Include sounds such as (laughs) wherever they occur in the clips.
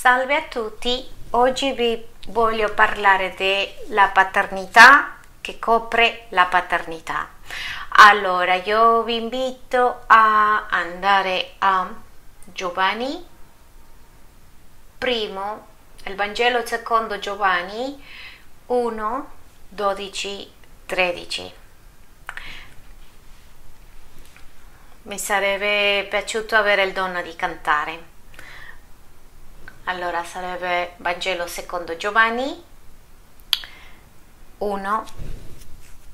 Salve a tutti, oggi vi voglio parlare della paternità che copre la paternità. Allora, io vi invito a andare a Giovanni, primo, il Vangelo secondo Giovanni 1, 12, 13. Mi sarebbe piaciuto avere il dono di cantare. Allora sarebbe Vangelo secondo Giovanni 1,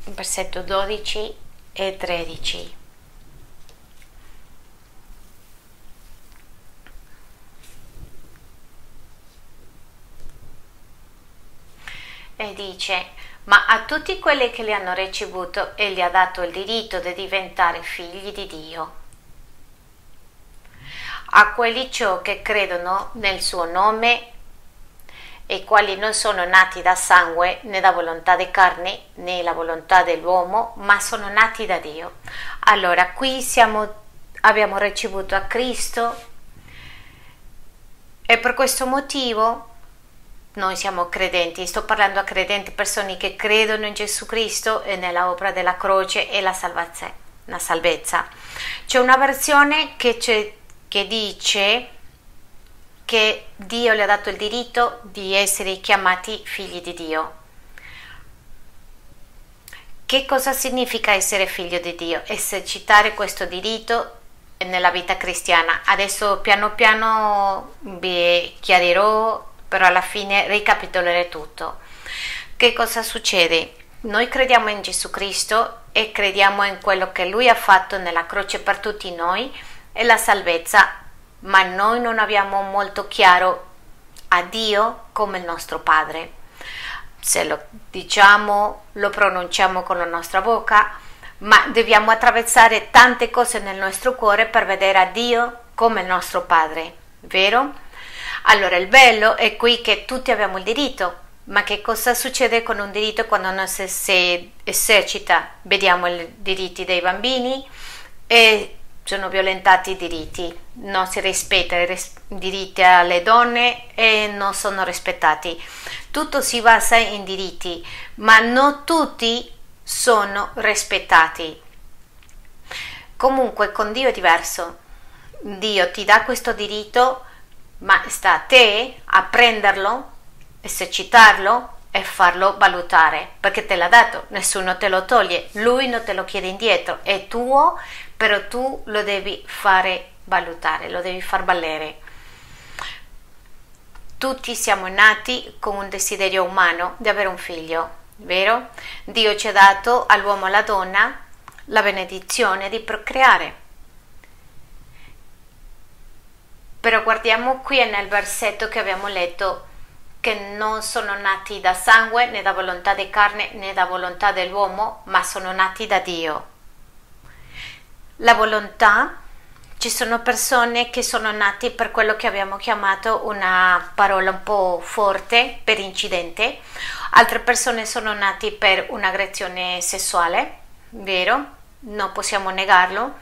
versetto 12 e 13. E dice, ma a tutti quelli che li hanno ricevuto egli ha dato il diritto di diventare figli di Dio a quelli ciò che credono nel suo nome e quali non sono nati da sangue né da volontà di carne né la volontà dell'uomo, ma sono nati da Dio. Allora, qui siamo, abbiamo ricevuto a Cristo e per questo motivo noi siamo credenti. Sto parlando a credenti, persone che credono in Gesù Cristo e nella opera della croce e la salvezza. La salvezza. C'è una versione che c'è che dice che Dio le ha dato il diritto di essere chiamati figli di Dio. Che cosa significa essere figlio di Dio? Esercitare questo diritto nella vita cristiana. Adesso piano piano vi chiarirò, però alla fine ricapitolerò tutto. Che cosa succede? Noi crediamo in Gesù Cristo e crediamo in quello che Lui ha fatto nella croce per tutti noi e la salvezza, ma noi non abbiamo molto chiaro a Dio come il nostro Padre. Se lo diciamo, lo pronunciamo con la nostra bocca, ma dobbiamo attraversare tante cose nel nostro cuore per vedere a Dio come il nostro Padre, vero? Allora il bello è qui che tutti abbiamo il diritto, ma che cosa succede con un diritto quando non si esercita? Vediamo i diritti dei bambini e sono violentati i diritti, non si rispetta i res- diritti alle donne e non sono rispettati. Tutto si basa in diritti, ma non tutti sono rispettati. Comunque con Dio è diverso. Dio ti dà questo diritto, ma sta a te a prenderlo, esercitarlo e farlo valutare, perché te l'ha dato, nessuno te lo toglie, lui non te lo chiede indietro, è tuo però tu lo devi fare valutare, lo devi far valere. Tutti siamo nati con un desiderio umano di avere un figlio, vero? Dio ci ha dato all'uomo e alla donna la benedizione di procreare. Però guardiamo qui nel versetto che abbiamo letto che non sono nati da sangue né da volontà di carne né da volontà dell'uomo, ma sono nati da Dio. La volontà, ci sono persone che sono nati per quello che abbiamo chiamato una parola un po' forte, per incidente, altre persone sono nati per un'aggressione sessuale, vero? Non possiamo negarlo.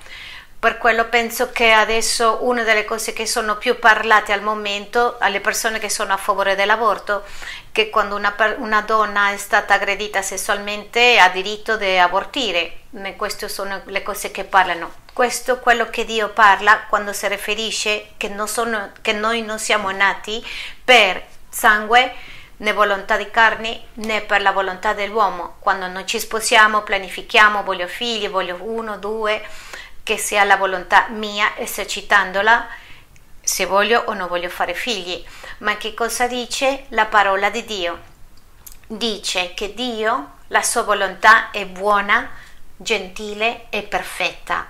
Per quello penso che adesso una delle cose che sono più parlate al momento alle persone che sono a favore dell'aborto, che quando una, una donna è stata aggredita sessualmente ha diritto di abortire queste sono le cose che parlano. Questo è quello che Dio parla quando si riferisce che, sono, che noi non siamo nati per sangue né volontà di carne né per la volontà dell'uomo. Quando noi ci sposiamo, pianifichiamo, voglio figli, voglio uno, due, che sia la volontà mia esercitandola se voglio o non voglio fare figli. Ma che cosa dice la parola di Dio? Dice che Dio, la sua volontà è buona, gentile e perfetta.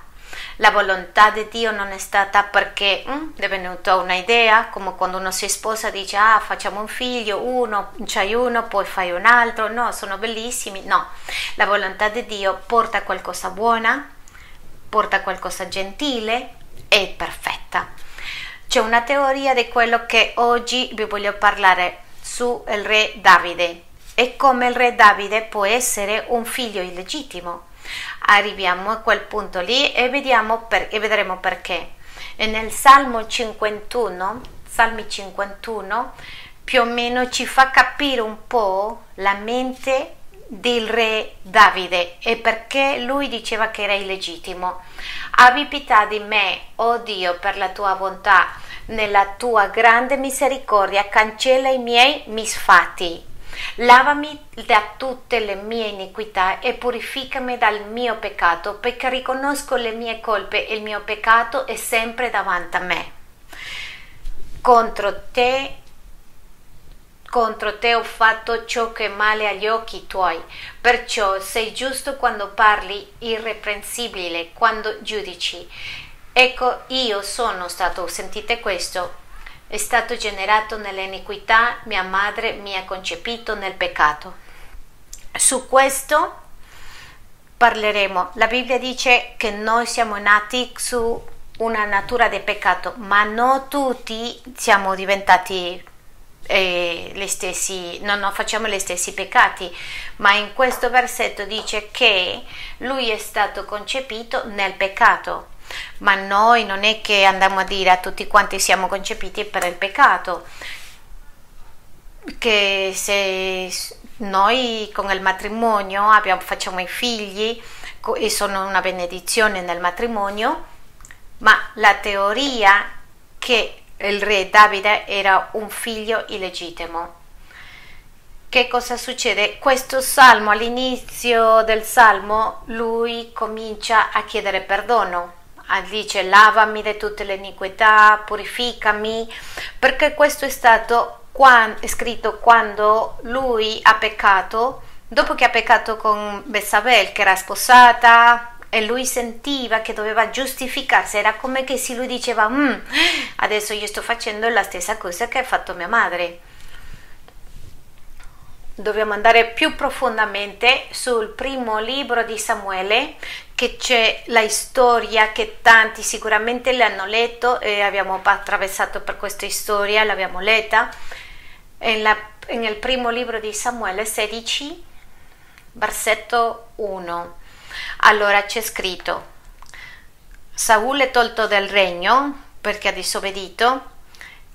La volontà di Dio non è stata perché hm, è venuta un'idea, come quando uno si sposa dice ah facciamo un figlio, uno, c'hai uno, poi fai un altro, no, sono bellissimi, no. La volontà di Dio porta qualcosa buona, porta qualcosa gentile e perfetta. C'è una teoria di quello che oggi vi voglio parlare su il re Davide e come il re Davide può essere un figlio illegittimo Arriviamo a quel punto lì e, per, e vedremo perché. E nel Salmo 51, Salmi 51, più o meno ci fa capire un po' la mente del re Davide e perché lui diceva che era illegittimo. Abbi pietà di me, oh Dio, per la tua bontà, nella tua grande misericordia, cancella i miei misfatti. Lavami da tutte le mie iniquità e purificami dal mio peccato, perché riconosco le mie colpe e il mio peccato è sempre davanti a me. Contro te contro te ho fatto ciò che è male agli occhi tuoi. Perciò sei giusto quando parli, irreprensibile quando giudici. Ecco, io sono stato, sentite questo, è stato generato nell'iniquità, mia madre mi ha concepito nel peccato. Su questo parleremo. La Bibbia dice che noi siamo nati su una natura di peccato, ma non tutti siamo diventati stessi, no, non facciamo gli stessi peccati, ma in questo versetto dice che lui è stato concepito nel peccato. Ma noi non è che andiamo a dire a tutti quanti siamo concepiti per il peccato, che se noi con il matrimonio abbiamo, facciamo i figli e sono una benedizione nel matrimonio, ma la teoria che il re Davide era un figlio illegittimo. Che cosa succede? Questo salmo, all'inizio del salmo, lui comincia a chiedere perdono. Dice lavami di tutte le iniquità, purificami, perché questo è stato quando, scritto quando lui ha peccato, dopo che ha peccato con Bessabel, che era sposata, e lui sentiva che doveva giustificarsi, era come che se lui diceva mm, adesso io sto facendo la stessa cosa che ha fatto mia madre. Dobbiamo andare più profondamente sul primo libro di Samuele, che c'è la storia che tanti sicuramente l'hanno letto e abbiamo attraversato per questa storia, l'abbiamo letta. nel primo libro di Samuele 16, versetto 1. Allora c'è scritto, Saul è tolto dal regno perché ha disobbedito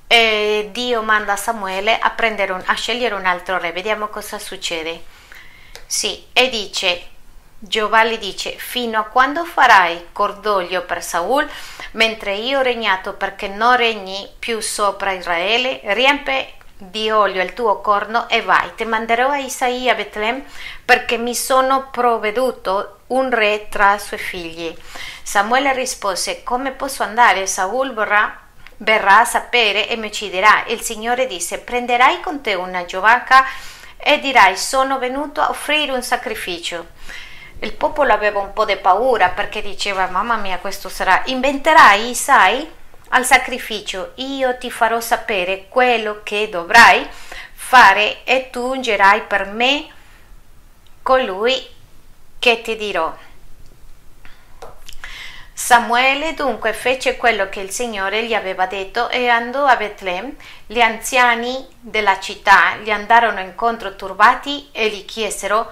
e Dio manda Samuele a, un, a scegliere un altro re. Vediamo cosa succede. Sì, e dice, Giova gli dice, fino a quando farai cordoglio per Saul, mentre io ho regnato perché non regni più sopra Israele, riempe di olio il tuo corno e vai, ti manderò a Isaia a Betlem perché mi sono provveduto un re tra i suoi figli. Samuele rispose, come posso andare? Saul vorrà verrà a sapere e mi ucciderà. Il Signore disse, prenderai con te una giovacca e dirai, sono venuto a offrire un sacrificio. Il popolo aveva un po' di paura perché diceva, mamma mia, questo sarà, inventerai, sai? al sacrificio, io ti farò sapere quello che dovrai fare e tu ungerai per me colui che ti dirò. Samuele dunque fece quello che il Signore gli aveva detto e andò a Betlem. Gli anziani della città gli andarono incontro turbati e gli chiesero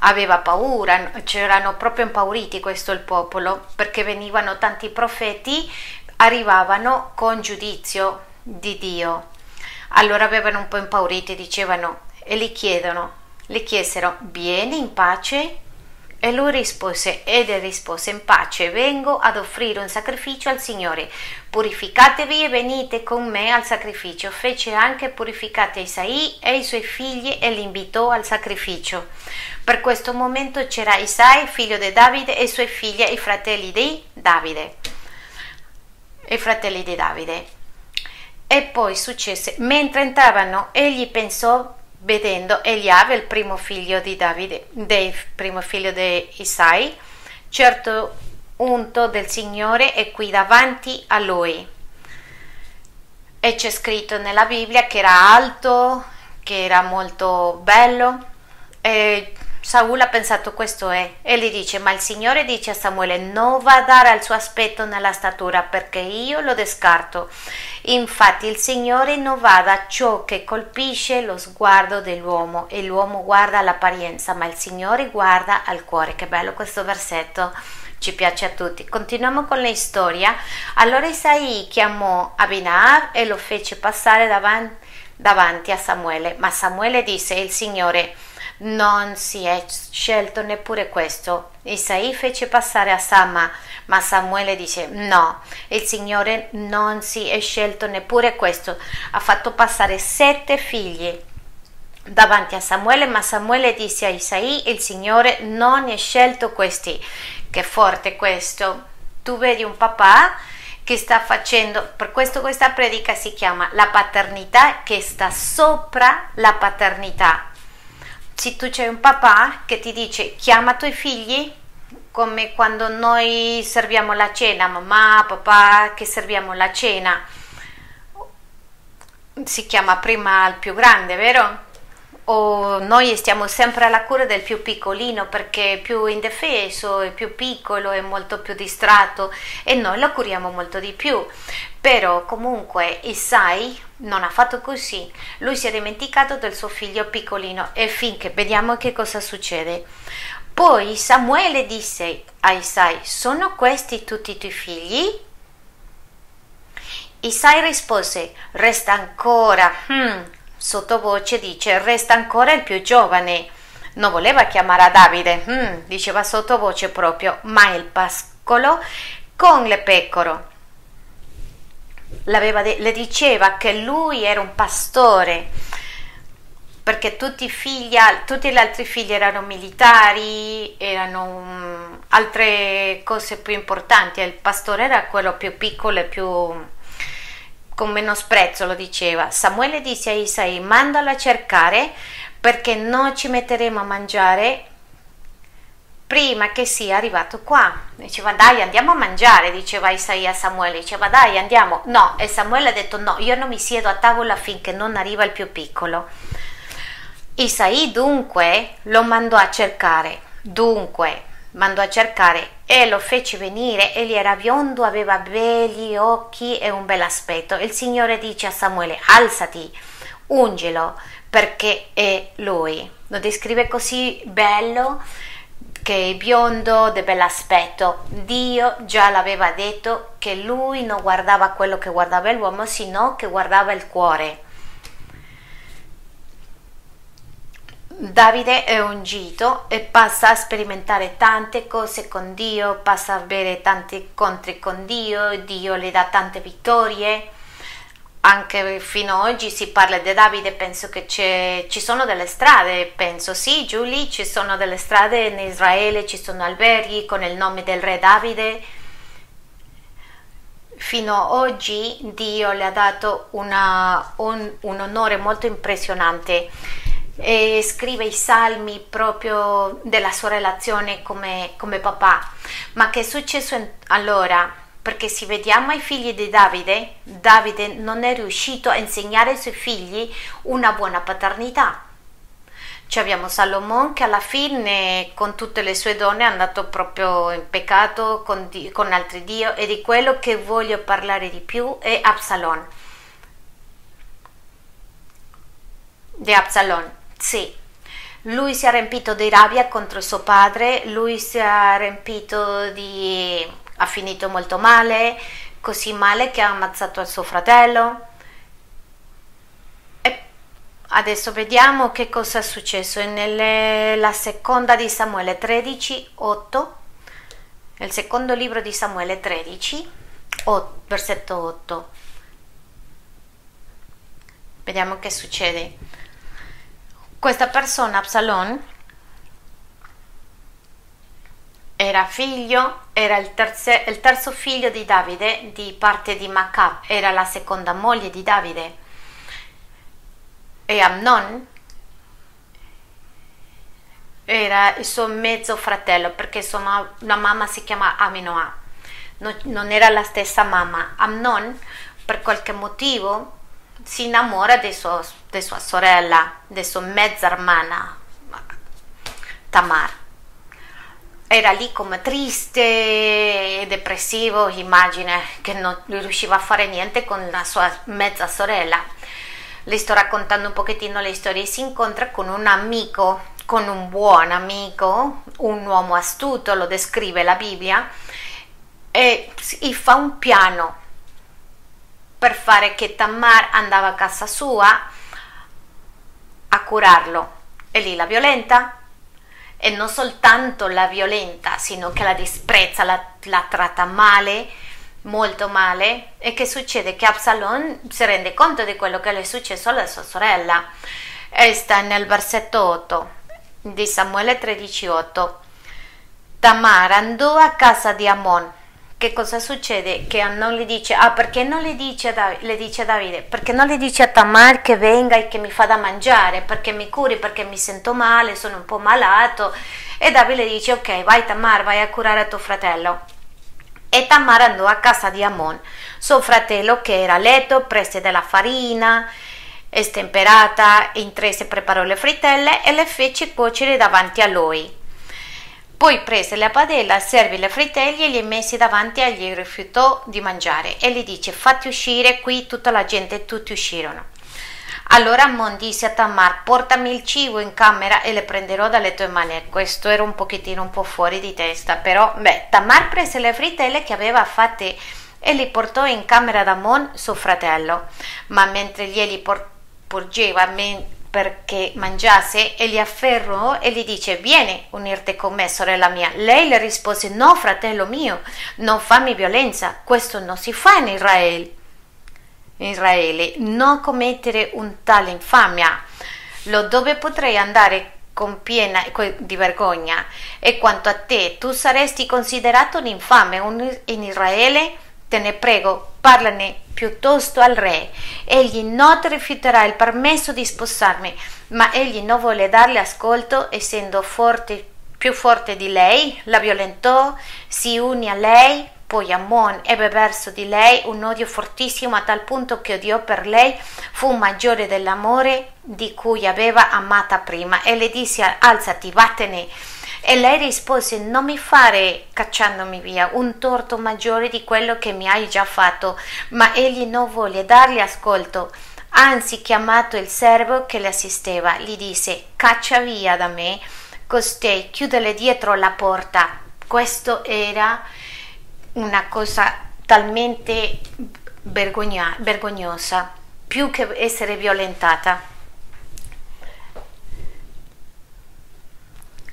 aveva paura, c'erano proprio impauriti questo il popolo perché venivano tanti profeti arrivavano con giudizio di Dio. Allora avevano un po' impauriti, dicevano e gli chiedono, le chiesero, vieni in pace? E lui rispose, ed rispose in pace, vengo ad offrire un sacrificio al Signore. Purificatevi e venite con me al sacrificio. Fece anche purificate Isai e i suoi figli e li invitò al sacrificio. Per questo momento c'era Isai, figlio di Davide, e i suoi figli, i fratelli di Davide i fratelli di Davide. E poi successe, mentre entravano, egli pensò, vedendo Eliave, il primo figlio di Davide, del primo figlio di Isai, certo unto del Signore è qui davanti a lui. E c'è scritto nella Bibbia che era alto, che era molto bello. E Saul ha pensato questo è e gli dice ma il Signore dice a Samuele non va a dare al suo aspetto nella statura perché io lo descarto. Infatti il Signore non va da ciò che colpisce lo sguardo dell'uomo e l'uomo guarda l'apparenza ma il Signore guarda al cuore. Che bello questo versetto. Ci piace a tutti. Continuiamo con la storia. Allora Isai chiamò Abinab e lo fece passare davanti, davanti a Samuele, ma Samuele disse, il Signore non si è scelto neppure questo. Isai fece passare a Sama, ma Samuele dice no, il Signore non si è scelto neppure questo. Ha fatto passare sette figli davanti a Samuele, ma Samuele disse a Isai, il Signore non è scelto questi. Che forte questo. Tu vedi un papà che sta facendo, per questo questa predica si chiama la paternità che sta sopra la paternità. Se tu c'è un papà che ti dice chiama i tuoi figli, come quando noi serviamo la cena, mamma, papà, che serviamo la cena, si chiama prima il più grande, vero? o noi stiamo sempre alla cura del più piccolino perché è più indefeso, è più piccolo, è molto più distratto e noi lo curiamo molto di più. Però comunque Isai non ha fatto così, lui si è dimenticato del suo figlio piccolino e finché vediamo che cosa succede. Poi Samuele disse a Isai, sono questi tutti i tuoi figli? Isai rispose, resta ancora, hmm, Sottovoce dice resta ancora il più giovane. Non voleva chiamare Davide, mm, diceva sottovoce proprio, ma il pascolo con le pecore. De- le diceva che lui era un pastore perché tutti, figli, tutti gli altri figli erano militari, erano altre cose più importanti. Il pastore era quello più piccolo e più con menosprezzo lo diceva. Samuele disse a Isai, mandalo a cercare perché non ci metteremo a mangiare prima che sia arrivato qua. Diceva dai andiamo a mangiare, diceva Isaia a Samuele, diceva dai andiamo. No, e Samuele ha detto no, io non mi siedo a tavola finché non arriva il più piccolo. Isai dunque lo mandò a cercare, dunque mandò a cercare e lo fece venire, egli era biondo, aveva belli occhi e un bel aspetto. Il Signore dice a Samuele, alzati, ungelo, perché è lui. Lo descrive così bello, che è biondo, di bell'aspetto. Dio già l'aveva detto che lui non guardava quello che guardava l'uomo, sino che guardava il cuore. Davide è ungito e passa a sperimentare tante cose con Dio, passa a avere tanti incontri con Dio, Dio le dà tante vittorie. Anche fino ad oggi si parla di Davide, penso che ci sono delle strade, penso sì, Giulia, ci sono delle strade in Israele, ci sono alberghi con il nome del re Davide. Fino ad oggi Dio le ha dato una, un, un onore molto impressionante e scrive i salmi proprio della sua relazione come, come papà. Ma che è successo in, allora? Perché se vediamo i figli di Davide, Davide non è riuscito a insegnare ai suoi figli una buona paternità. Cioè abbiamo Salomone che alla fine con tutte le sue donne è andato proprio in peccato con, con altri dio e di quello che voglio parlare di più è Absalon. Di Absalon. Sì, lui si è riempito di rabbia contro suo padre, lui si è riempito di... ha finito molto male, così male che ha ammazzato il suo fratello. Adesso vediamo che cosa è successo nella seconda di Samuele 13, 8, il secondo libro di Samuele 13, 8, versetto 8. Vediamo che succede. Questa persona, Absalon, era figlio, era il, terze, il, terzo figlio di Davide di parte di Macab, era la seconda moglie di Davide. E Amnon era il suo mezzo fratello perché sua, la mamma si chiama Aminoah, non, non era la stessa mamma. Amnon per qualche motivo si innamora di sua, di sua sorella, di sua mezza hermana Tamar. Era lì come triste e depressivo, immagine che non riusciva a fare niente con la sua mezza sorella. Le sto raccontando un pochettino le storie, si incontra con un amico, con un buon amico, un uomo astuto, lo descrive la Bibbia, e fa un piano per fare che Tamar andava a casa sua a curarlo e lì la violenta e non soltanto la violenta, sino che la disprezza, la, la tratta male, molto male. E che succede? Che Absalom si rende conto di quello che le è successo alla sua sorella. E sta nel versetto 8 di Samuele 13:8. Tamar andò a casa di Amon che cosa succede? Che non le dice, ah perché non le dice, Davide, le dice a Davide? Perché non le dice a Tamar che venga e che mi fa da mangiare, perché mi curi, perché mi sento male, sono un po' malato. E Davide dice, ok, vai Tamar, vai a curare tuo fratello. E Tamar andò a casa di Amon, suo fratello che era letto, prese della farina stemperata, in tre si preparò le frittelle e le fece cuocere davanti a lui. Poi prese la padella, servì le frittelle e li messe davanti e gli rifiutò di mangiare e gli dice fatti uscire qui tutta la gente, tutti uscirono. Allora Ammon disse a Tamar portami il cibo in camera e le prenderò dalle tue mani. Questo era un pochettino un po' fuori di testa, però beh, Tamar prese le frittelle che aveva fatte e li portò in camera da Ammon, suo fratello, ma mentre glieli porgeva perché mangiasse e gli afferrò e gli dice vieni unirti con me sorella mia. Lei le rispose no fratello mio non fammi violenza questo non si fa in Israele. Israele non commettere un tale infamia lo dove potrei andare con piena di vergogna? E quanto a te tu saresti considerato un infame in Israele te ne prego parlane piuttosto al re. Egli non ti rifiuterà il permesso di sposarmi, ma egli non vuole darle ascolto, essendo forte, più forte di lei, la violentò, si unì a lei, poi Ammon ebbe verso di lei un odio fortissimo a tal punto che odiò per lei fu maggiore dell'amore di cui aveva amata prima e le disse alzati, vattene e lei rispose: Non mi fare cacciandomi via un torto maggiore di quello che mi hai già fatto. Ma egli non volle dargli ascolto. Anzi, chiamato il servo che le assisteva, gli disse: Caccia via da me costei, chiudele dietro la porta. Questo era una cosa talmente vergogna- vergognosa, più che essere violentata.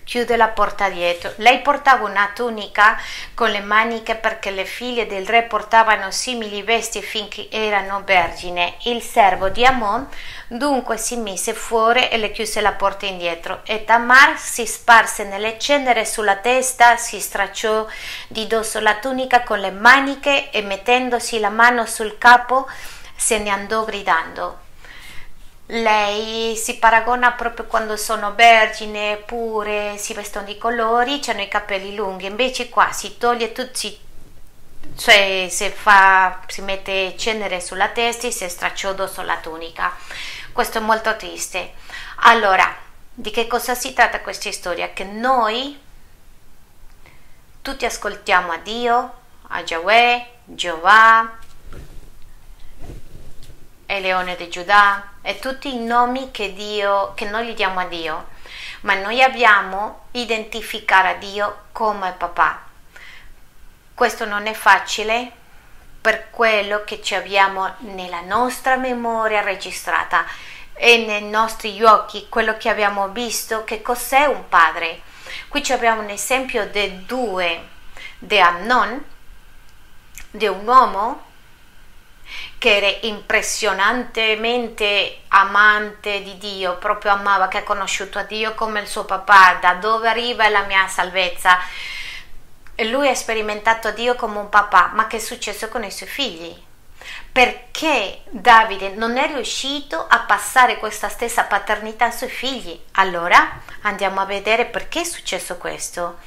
Chiude la porta dietro. Lei portava una tunica con le maniche perché le figlie del re portavano simili vesti finché erano vergine. Il servo di Amon dunque si mise fuori e le chiuse la porta indietro e Tamar si sparse nelle cenere sulla testa, si stracciò di dosso la tunica con le maniche e mettendosi la mano sul capo se ne andò gridando lei si paragona proprio quando sono vergine, pure, si vestono di colori, hanno i capelli lunghi, invece qua si toglie tutti, cioè si, fa, si mette cenere sulla testa e si straccia addosso la tunica. Questo è molto triste. Allora, di che cosa si tratta questa storia? Che noi tutti ascoltiamo a Dio, a Yahweh, Jehovah, e Leone di Giuda e tutti i nomi che, Dio, che noi gli diamo a Dio, ma noi abbiamo identificare a Dio come papà. Questo non è facile per quello che ci abbiamo nella nostra memoria registrata e nei nostri occhi, quello che abbiamo visto, che cos'è un padre. Qui abbiamo un esempio di due, di Amnon, di un uomo che era impressionantemente amante di Dio, proprio amava che ha conosciuto a Dio come il suo papà, da dove arriva la mia salvezza. Lui ha sperimentato Dio come un papà, ma che è successo con i suoi figli? Perché Davide non è riuscito a passare questa stessa paternità ai suoi figli? Allora andiamo a vedere perché è successo questo.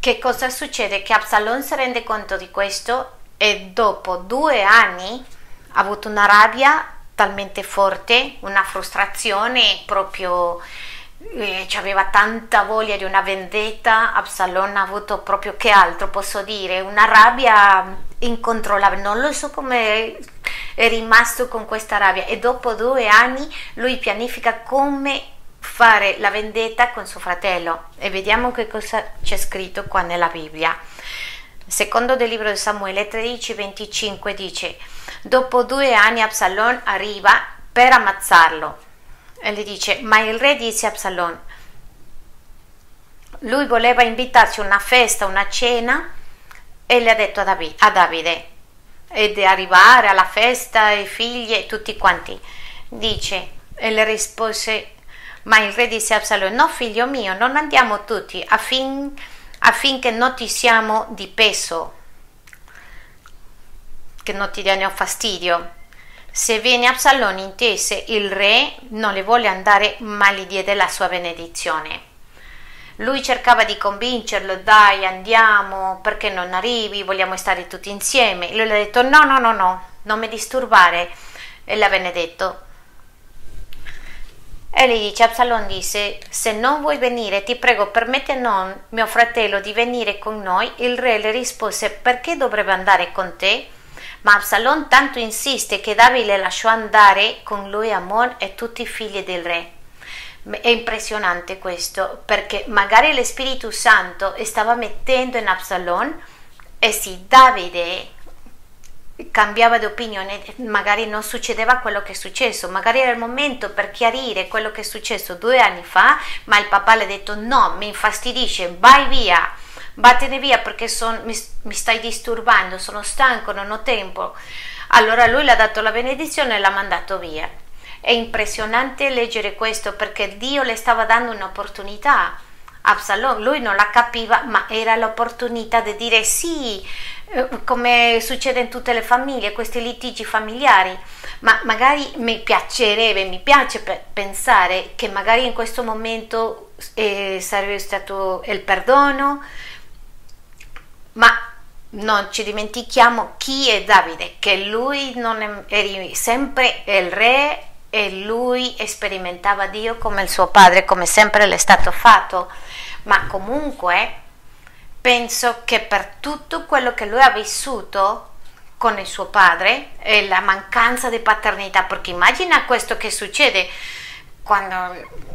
Che cosa succede? Che Absalom si rende conto di questo e dopo due anni ha avuto una rabbia talmente forte, una frustrazione proprio eh, aveva tanta voglia di una vendetta, Absalom ha avuto proprio che altro posso dire, una rabbia incontrollabile, non lo so come è rimasto con questa rabbia. E dopo due anni lui pianifica come fare la vendetta con suo fratello. E vediamo che cosa c'è scritto qua nella Bibbia. Secondo del libro di Samuele 13:25 dice: Dopo due anni Absalom arriva per ammazzarlo e gli dice: Ma il re disse a Absalom: Lui voleva invitarci a una festa, una cena, e le ha detto a Davide, a Davide ed arrivare alla festa, i figli e tutti quanti. Dice, e le rispose ma il re disse a Absalom, no figlio mio, non andiamo tutti affin, affinché non ti siamo di peso, che non ti diano fastidio. Se viene Absalom intese, il re non le vuole andare, ma gli diede la sua benedizione. Lui cercava di convincerlo, dai andiamo, perché non arrivi, vogliamo stare tutti insieme. Lui le ha detto, no, no, no, no, non mi disturbare. E le aveva e gli dice, Absalom disse, se non vuoi venire, ti prego, permette non mio fratello di venire con noi. Il re le rispose, perché dovrebbe andare con te? Ma Absalom tanto insiste che Davide lasciò andare con lui Amon e tutti i figli del re. È impressionante questo, perché magari lo Spirito Santo stava mettendo in Absalom e sì, Davide cambiava di opinione, magari non succedeva quello che è successo, magari era il momento per chiarire quello che è successo due anni fa, ma il papà le ha detto no, mi infastidisce, vai via, vattene via perché son, mi, mi, stai disturbando, sono stanco, non ho tempo. Allora lui le ha dato la benedizione e l'ha mandato via. È impressionante leggere questo perché Dio le stava dando un'opportunità. Absalom, lui non la capiva, ma era l'opportunità di dire sì, come succede in tutte le famiglie, questi litigi familiari, ma magari mi piacerebbe, mi piace pensare che magari in questo momento eh, sarebbe stato il perdono, ma non ci dimentichiamo chi è Davide, che lui non è, sempre il re e lui sperimentava Dio come il suo padre, come sempre l'è stato fatto, ma comunque penso che per tutto quello che lui ha vissuto con il suo padre e la mancanza di paternità, perché immagina questo che succede quando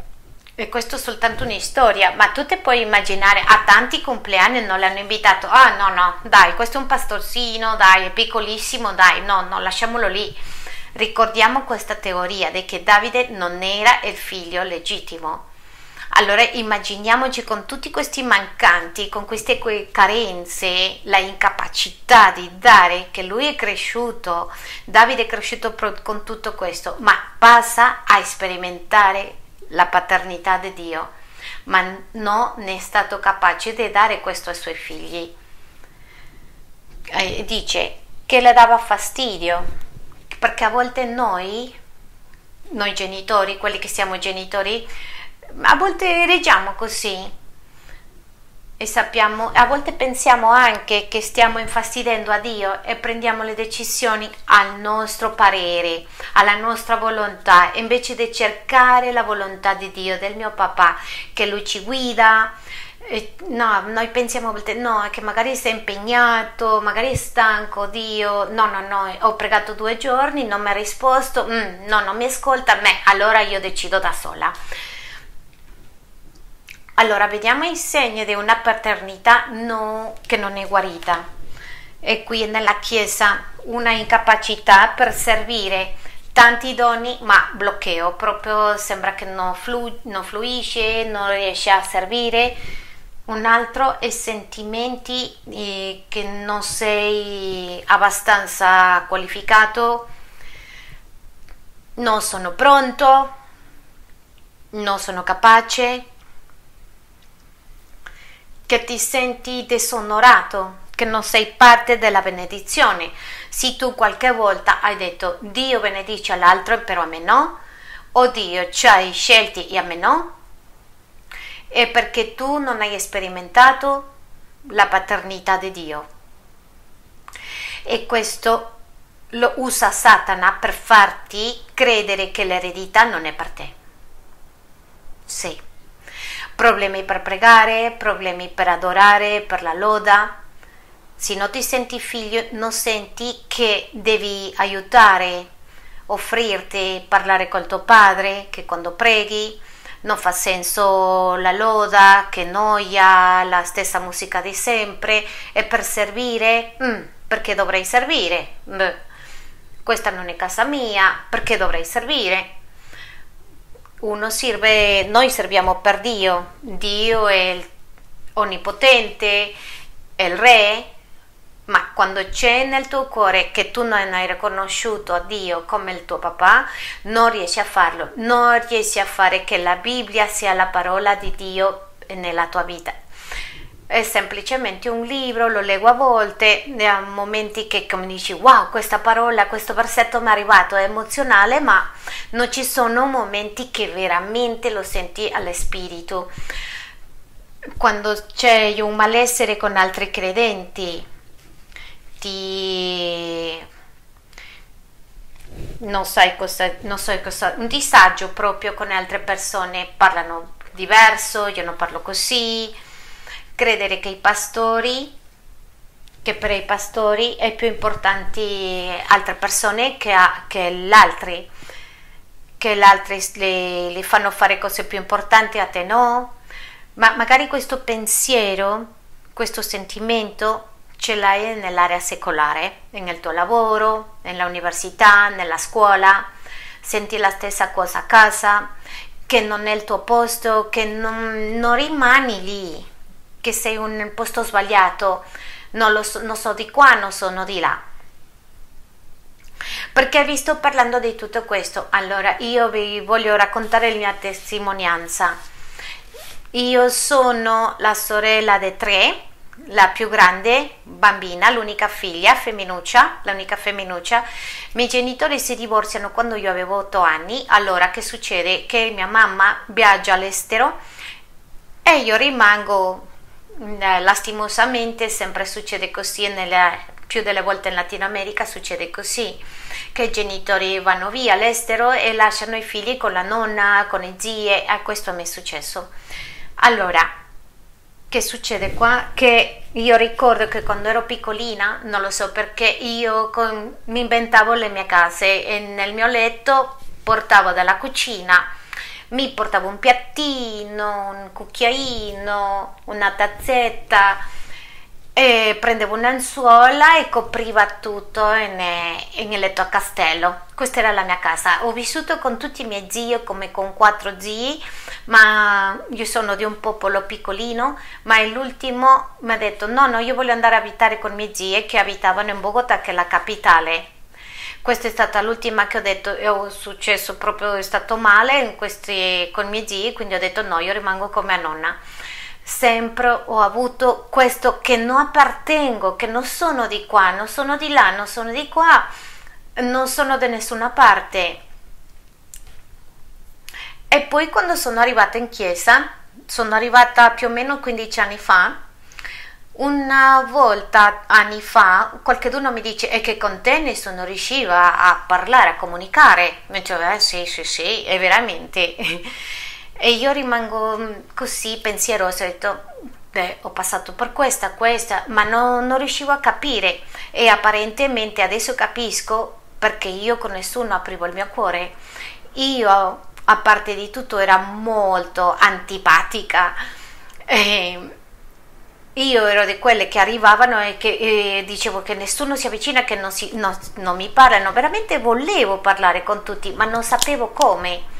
e questo è soltanto una storia, ma tu ti puoi immaginare a tanti compleanni non l'hanno invitato, ah no no, dai, questo è un pastorzino, dai, è piccolissimo, dai, no, no, lasciamolo lì. Ricordiamo questa teoria di che Davide non era il figlio legittimo, allora immaginiamoci con tutti questi mancanti, con queste carenze, la incapacità di dare, che lui è cresciuto, Davide è cresciuto con tutto questo, ma passa a sperimentare la paternità di Dio, ma non è stato capace di dare questo ai suoi figli. Eh, dice che le dava fastidio, perché a volte noi, noi genitori, quelli che siamo genitori, a volte reggiamo così e sappiamo, a volte pensiamo anche che stiamo infastidendo a Dio e prendiamo le decisioni al nostro parere, alla nostra volontà, invece di cercare la volontà di Dio, del mio papà, che lui ci guida. No, noi pensiamo a volte no, che magari sei impegnato, magari è stanco, Dio, no, no, no, ho pregato due giorni, non mi ha risposto, mm, no, non mi ascolta, me, allora io decido da sola. Allora, vediamo i segni di una paternità no, che non è guarita. E qui nella Chiesa una incapacità per servire tanti doni, ma blocchetto, proprio sembra che non, flu, non fluisce, non riesce a servire. Un altro è sentimenti eh, che non sei abbastanza qualificato, non sono pronto, non sono capace che ti senti disonorato, che non sei parte della benedizione. Se tu qualche volta hai detto Dio benedice all'altro però a me no, o Dio ci hai scelti e a me no, è perché tu non hai sperimentato la paternità di Dio. E questo lo usa Satana per farti credere che l'eredità non è per te. Sì problemi per pregare, problemi per adorare, per la loda, se non ti senti figlio, non senti che devi aiutare, offrirti, parlare col tuo padre, che quando preghi non fa senso la loda, che noia, la stessa musica di sempre, e per servire, mm, perché dovrei servire? Beh, questa non è casa mia, perché dovrei servire? Uno serve, noi serviamo per Dio, Dio è onnipotente, è il re, ma quando c'è nel tuo cuore che tu non hai riconosciuto a Dio come il tuo papà, non riesci a farlo, non riesci a fare che la Bibbia sia la parola di Dio nella tua vita. È semplicemente un libro, lo leggo a volte, ha momenti che come dici wow, questa parola, questo versetto mi è arrivato, è emozionale, ma non ci sono momenti che veramente lo senti allo spirito. Quando c'è un malessere con altri credenti, ti non sai cosa, non so cosa, un disagio proprio con altre persone, parlano diverso, io non parlo così, credere che i pastori, che per i pastori è più importante altre persone che, a, che l'altri, che l'altri le fanno fare cose più importanti, a te no, ma magari questo pensiero, questo sentimento ce l'hai nell'area secolare, nel tuo lavoro, nell'università, nella scuola, senti la stessa cosa a casa, che non è il tuo posto, che non, non rimani lì, che sei in un posto sbagliato, non, lo so, non so di qua, non sono di là. Perché vi sto parlando di tutto questo? Allora, io vi voglio raccontare la mia testimonianza. Io sono la sorella di tre, la più grande bambina, l'unica figlia, femminuccia, l'unica femminuccia. I miei genitori si divorziano quando io avevo 8 anni. Allora che succede? Che mia mamma viaggia all'estero e io rimango lastimosamente, sempre succede così nelle, più delle volte in Latino America succede così che i genitori vanno via all'estero e lasciano i figli con la nonna, con le zie, e questo mi è successo. Allora, che succede qua? Che io ricordo che quando ero piccolina, non lo so perché io con, mi inventavo le mie case e nel mio letto portavo dalla cucina, mi portavo un piattino, un cucchiaino, una tazzetta e prendevo un'anzuola e copriva tutto nel letto a castello. Questa era la mia casa. Ho vissuto con tutti i miei zii, come con quattro zii, ma io sono di un popolo piccolino, ma l'ultimo mi ha detto no, no, io voglio andare a abitare con i miei zii che abitavano in Bogotà, che è la capitale. Questa è stata l'ultima che ho detto, e ho successo proprio, è stato male questi, con i miei zii, quindi ho detto no, io rimango con mia nonna sempre ho avuto questo che non appartengo, che non sono di qua, non sono di là, non sono di qua, non sono da nessuna parte. E poi quando sono arrivata in chiesa, sono arrivata più o meno 15 anni fa, una volta anni fa qualcuno mi dice e che con te nessuno riusciva a parlare, a comunicare. Mi dice, eh, sì, sì, sì, e veramente (laughs) e io rimango mm, così pensierosa, ho detto, beh, ho passato per questa, questa, ma no, non riuscivo a capire e apparentemente adesso capisco perché io con nessuno aprivo il mio cuore. Io, a parte di tutto, era molto antipatica. E io ero di quelle che arrivavano e che e dicevo che nessuno si avvicina, che non, si, no, non mi parlano. Veramente volevo parlare con tutti, ma non sapevo come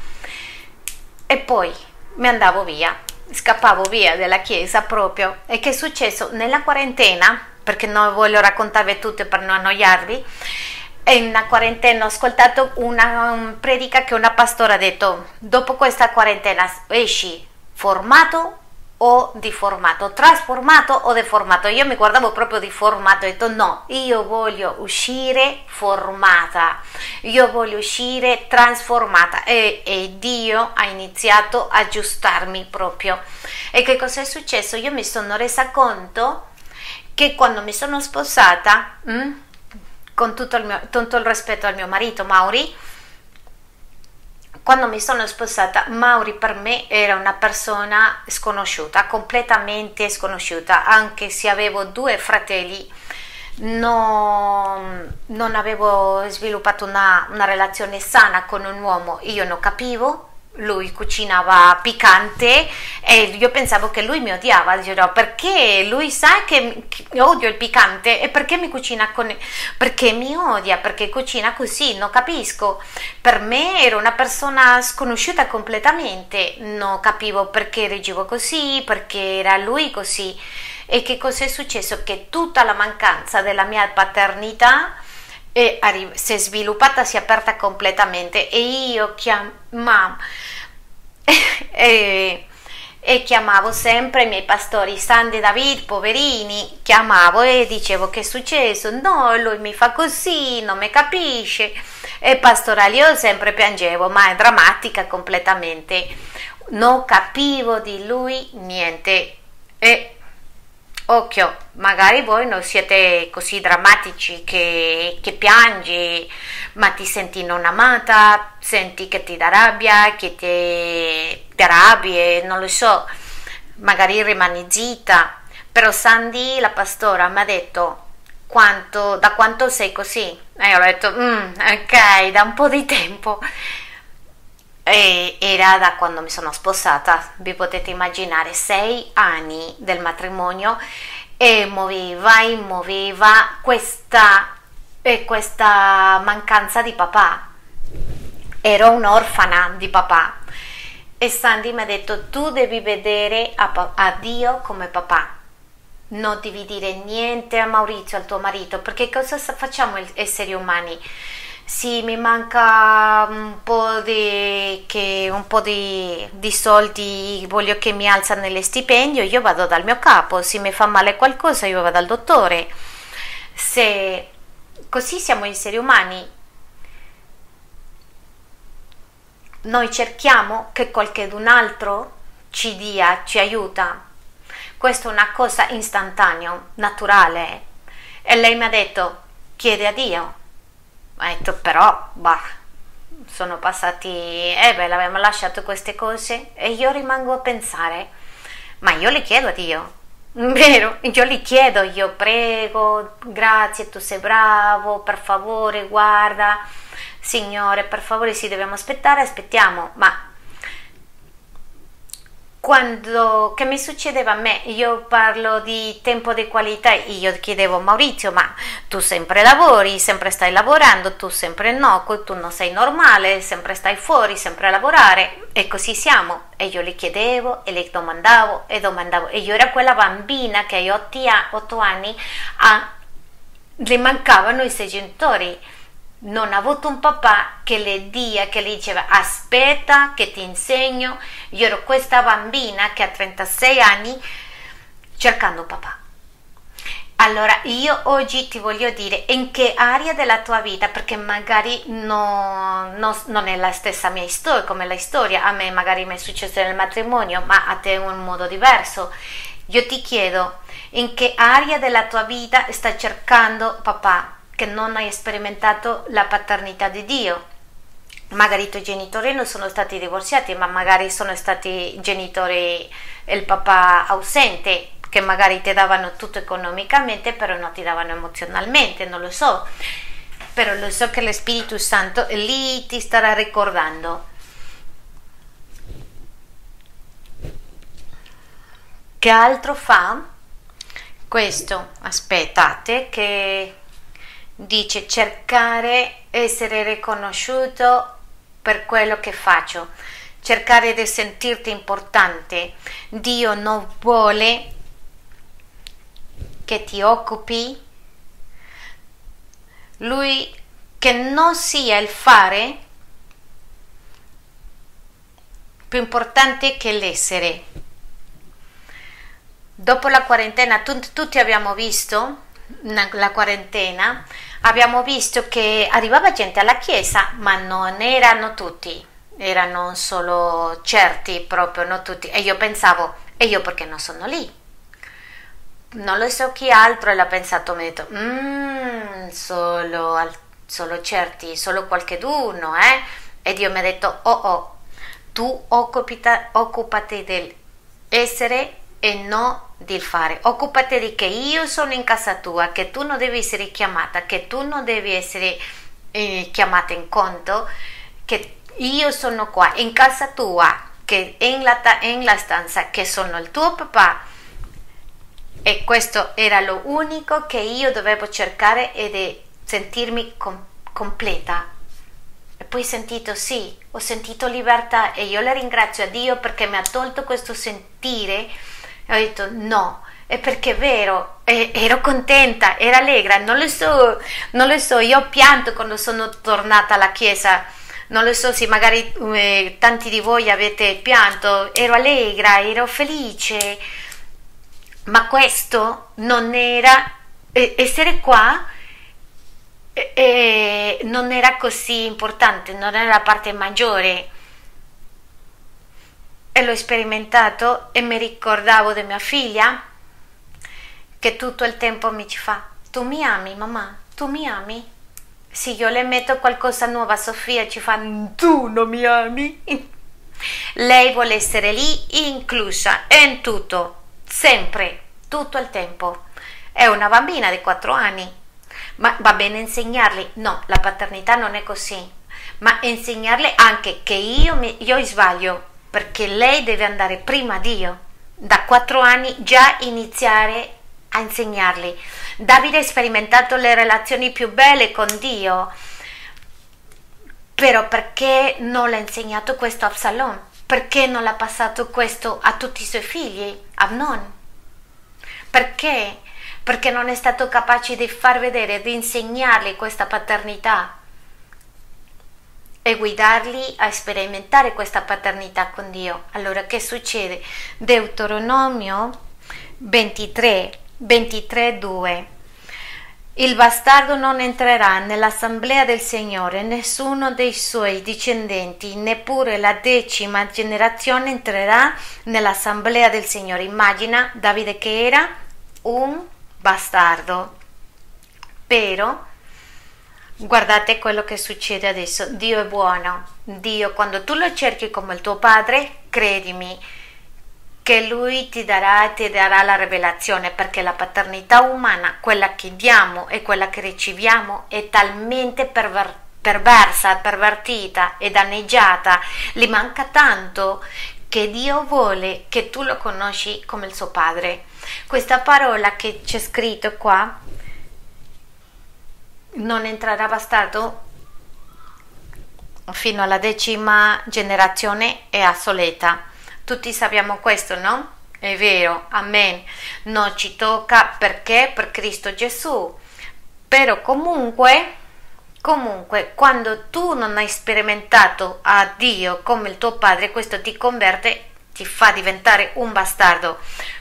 e poi mi andavo via, scappavo via dalla chiesa proprio. E che è successo? Nella quarantena, perché non voglio raccontarvi tutto per non annoiarvi, in una quarantena ho ascoltato una predica che una pastora ha detto, dopo questa quarantena esci formato o deformato, trasformato o deformato. Io mi guardavo proprio deformato e ho detto no, io voglio uscire formata, io voglio uscire trasformata e, e Dio ha iniziato a aggiustarmi proprio. E che cosa è successo? Io mi sono resa conto che quando mi sono sposata, mh, mm, con tutto il, mio, tutto il rispetto al mio marito Mauri, quando mi sono sposata, Mauri per me era una persona sconosciuta, completamente sconosciuta, anche se avevo due fratelli no, non avevo sviluppato una, una relazione sana con un uomo, io non capivo lui cucinava piccante e io pensavo che lui mi odiava, dicevo perché lui sa che, odio il piccante e perché mi cucina con perché mi odia, perché cucina così, non capisco. Per me era una persona sconosciuta completamente, non capivo perché reggevo così, perché era lui così. E che cosa è successo? Che tutta la mancanza della mia paternità e si è sviluppata, si è aperta completamente e io chiamavo (laughs) e, e, chiamavo sempre i miei pastori Sandy David, poverini, chiamavo e dicevo che è successo, no, lui mi fa così, non mi capisce. E pastorale io sempre piangevo, ma è drammatica completamente, non capivo di lui niente. E occhio, magari voi non siete così drammatici che, che piangi, ma ti senti non amata, senti che ti dà rabbia, che ti, ti arrabbi, non lo so, magari rimani zitta. Però Sandy, la pastora, mi ha detto quanto, da quanto sei così? E io ho detto, mm, ok, da un po' di tempo. E era da quando mi sono sposata, vi potete immaginare, sei anni del matrimonio e muoveva e muoveva questa, eh, questa mancanza di papà. Ero un'orfana di papà e Sandy mi ha detto tu devi vedere a, a Dio come papà non devi dire niente a Maurizio, al tuo marito, perché cosa facciamo esseri umani? Sì, mi manca un po' di, che, un po di, di soldi, voglio che mi alzano il stipendio, io vado dal mio capo, se mi fa male qualcosa io vado dal dottore. Se così siamo esseri umani, noi cerchiamo che qualcun altro ci dia, ci aiuta. Questa è una cosa istantanea, naturale. E lei mi ha detto, chiede a Dio ho detto però, bah, sono passati, eh beh, l'abbiamo lasciato queste cose e io rimango a pensare, ma io le chiedo a Dio, (laughs) vero? Io gli chiedo, io prego, grazie, tu sei bravo, per favore, guarda, Signore, per favore, sì, dobbiamo aspettare, aspettiamo, ma quando che mi succedeva a me, io parlo di tempo di qualità, io chiedevo Maurizio, ma tu sempre lavori, sempre stai lavorando, tu sempre no, tu non sei normale, sempre stai fuori, sempre a lavorare. E così siamo. E io le chiedevo e le domandavo e domandavo. E io ero quella bambina che a otto anni a, le mancavano i suoi genitori non ha avuto un papà che le dia, che le diceva aspetta che ti insegno. Io ero questa bambina che ha 36 anni cercando papà. Allora io oggi ti voglio dire in che area della tua vita, perché magari no, no, non è la stessa mia storia come la storia, a me magari mi è successo nel matrimonio, ma a te è un modo diverso. Io ti chiedo in che area della tua vita stai cercando papà, che non hai sperimentato la paternità di Dio. Magari i tuoi genitori non sono stati divorziati, ma magari sono stati genitori, il papà assente, che magari ti davano tutto economicamente, però non ti davano emozionalmente, non lo so. Però lo so che lo Spirito Santo lì ti starà ricordando. Che altro fa? Questo, aspettate che dice cercare essere riconosciuto per quello che faccio, cercare di sentirti importante. Dio non vuole che ti occupi, lui che non sia il fare più importante che l'essere. Dopo la quarantena, tutti abbiamo visto la quarantena, abbiamo visto che arrivava gente alla chiesa, ma non erano tutti, erano solo certi, proprio non tutti. E io pensavo, e io perché non sono lì? Non lo so chi altro l'ha pensato, mi ha detto, mm, solo, solo certi, solo qualcheduno, eh? E Dio mi ha detto, oh oh, tu occupita, occupati del essere e non di fare, occupati di che io sono in casa tua, che tu non devi essere chiamata, che tu non devi essere eh, chiamata in conto, che io sono qua in casa tua, che in in la stanza, che sono il tuo papà. E questo era lo unico che io dovevo cercare ed sentirmi com- completa. E poi ho sentito sì, ho sentito libertà e io la ringrazio a Dio perché mi ha tolto questo sentire. E ho detto no, è perché è vero, e, ero contenta, ero allegra, non lo so, non lo so, io ho pianto quando sono tornata alla chiesa, non lo so se magari eh, tanti di voi avete pianto, ero allegra, ero felice, ma questo non era, eh, essere qua eh, non era così importante, non era la parte maggiore. E l'ho sperimentato e mi ricordavo di mia figlia che tutto il tempo mi ci fa, tu mi ami mamma, tu mi ami? Sì, io le metto qualcosa nuovo a Sofia ci fa, tu non mi ami? (laughs) Lei vuole essere lì inclusa in tutto, sempre, tutto il tempo. È una bambina di 4 anni, ma va bene insegnarle, no, la paternità non è così, ma insegnarle anche che io, mi, io sbaglio, perché lei deve andare prima di Dio. Da 4 anni già iniziare a insegnarli. Davide ha sperimentato le relazioni più belle con Dio, però perché non l'ha insegnato questo a Absalom? Perché non l'ha passato questo a tutti i suoi figli, Amnon? Perché? Perché non è stato capace di far vedere, di insegnargli questa paternità e guidarli a sperimentare questa paternità con Dio. Allora che succede? Deuteronomio 23 23.2 Il bastardo non entrerà nell'assemblea del Signore, nessuno dei suoi discendenti, neppure la decima generazione entrerà nell'assemblea del Signore. Immagina Davide che era un bastardo. Però guardate quello che succede adesso. Dio è buono. Dio, quando tu lo cerchi come il tuo padre, credimi, che lui ti darà, ti darà la rivelazione perché la paternità umana, quella che diamo e quella che riceviamo, è talmente perver- perversa, pervertita e danneggiata, gli manca tanto che Dio vuole che tu lo conosci come il suo padre. Questa parola che c'è scritto qua non entrerà bastardo fino alla decima generazione è assoleta tutti sappiamo questo, no? È vero, amen. Non ci tocca perché? Per Cristo Gesù. Però comunque, comunque, quando tu non hai sperimentato a Dio come il tuo padre, questo ti converte, ti fa diventare un bastardo.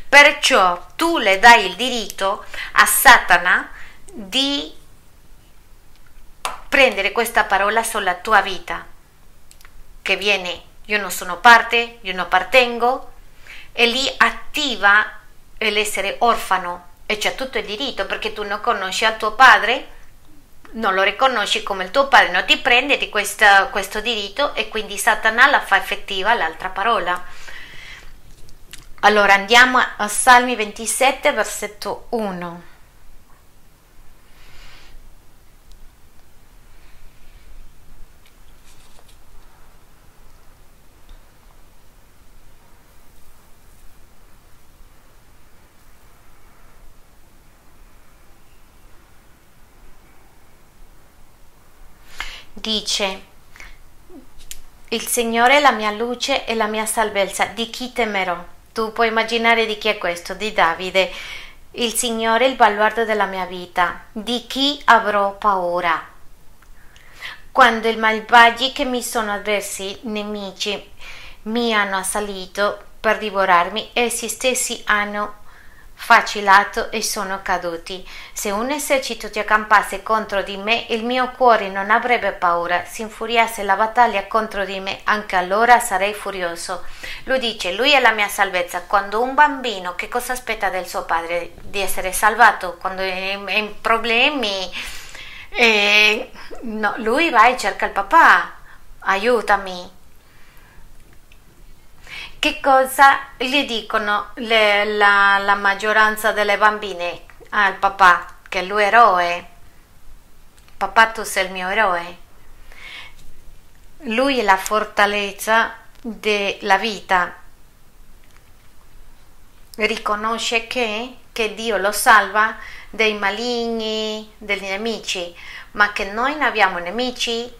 Perciò tu le dai il diritto a Satana di prendere questa parola sulla tua vita, che viene io non sono parte, io non appartengo, e lì attiva l'essere orfano e c'è tutto il diritto perché tu non conosci il tuo padre, non lo riconosci come il tuo padre, non ti prende di questa, questo diritto e quindi Satana la fa effettiva l'altra parola. Allora andiamo a Salmi 27, versetto 1. Dice il Signore è la mia luce e la mia salvezza, di chi temerò? Tu puoi immaginare di chi è questo, di Davide. Il Signore è il baluardo della mia vita, di chi avrò paura? Quando i malvagi che mi sono avversi, nemici, mi hanno assalito per divorarmi, essi stessi hanno facilato e sono caduti. Se un esercito ti accampasse contro di me, il mio cuore non avrebbe paura. Se infuriasse la battaglia contro di me, anche allora sarei furioso. Lui dice, lui è la mia salvezza. Quando un bambino, che cosa aspetta del suo padre? Di essere salvato. Quando è in problemi, eh, no, lui va e cerca il papà. Aiutami, Che cosa gli dicono le, la, la maggioranza delle bambine al papà? Che è lui eroe. Papà, tu sei il mio eroe. Lui è la fortalezza della vita. Riconosce che, che Dio lo salva dai maligni, degli nemici, ma che noi non abbiamo nemici,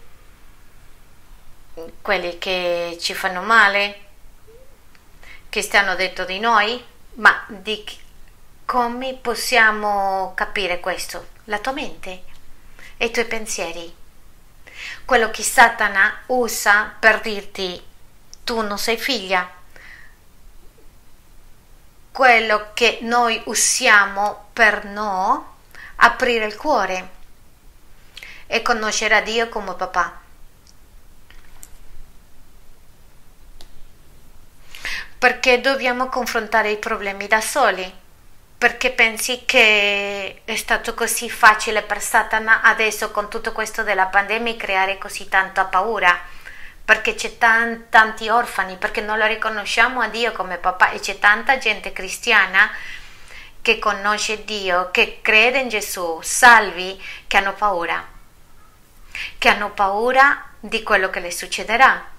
quelli che ci fanno male, che stanno dentro di noi, ma di come possiamo capire questo? La tua mente e i tuoi pensieri. Quello che Satana usa per dirti tu non sei figlia. Quello che noi usiamo per no aprire il cuore e conoscere a Dio come papà. Perché dobbiamo confrontare i problemi da soli? Perché pensi che è stato così facile per Satana adesso con tutto questo della pandemia creare così tanta paura? Perché c'è tan, tanti orfani, perché non lo riconosciamo a Dio come papà e c'è tanta gente cristiana che conosce Dio, che crede in Gesù, salvi, che hanno paura, che hanno paura di quello che le succederà.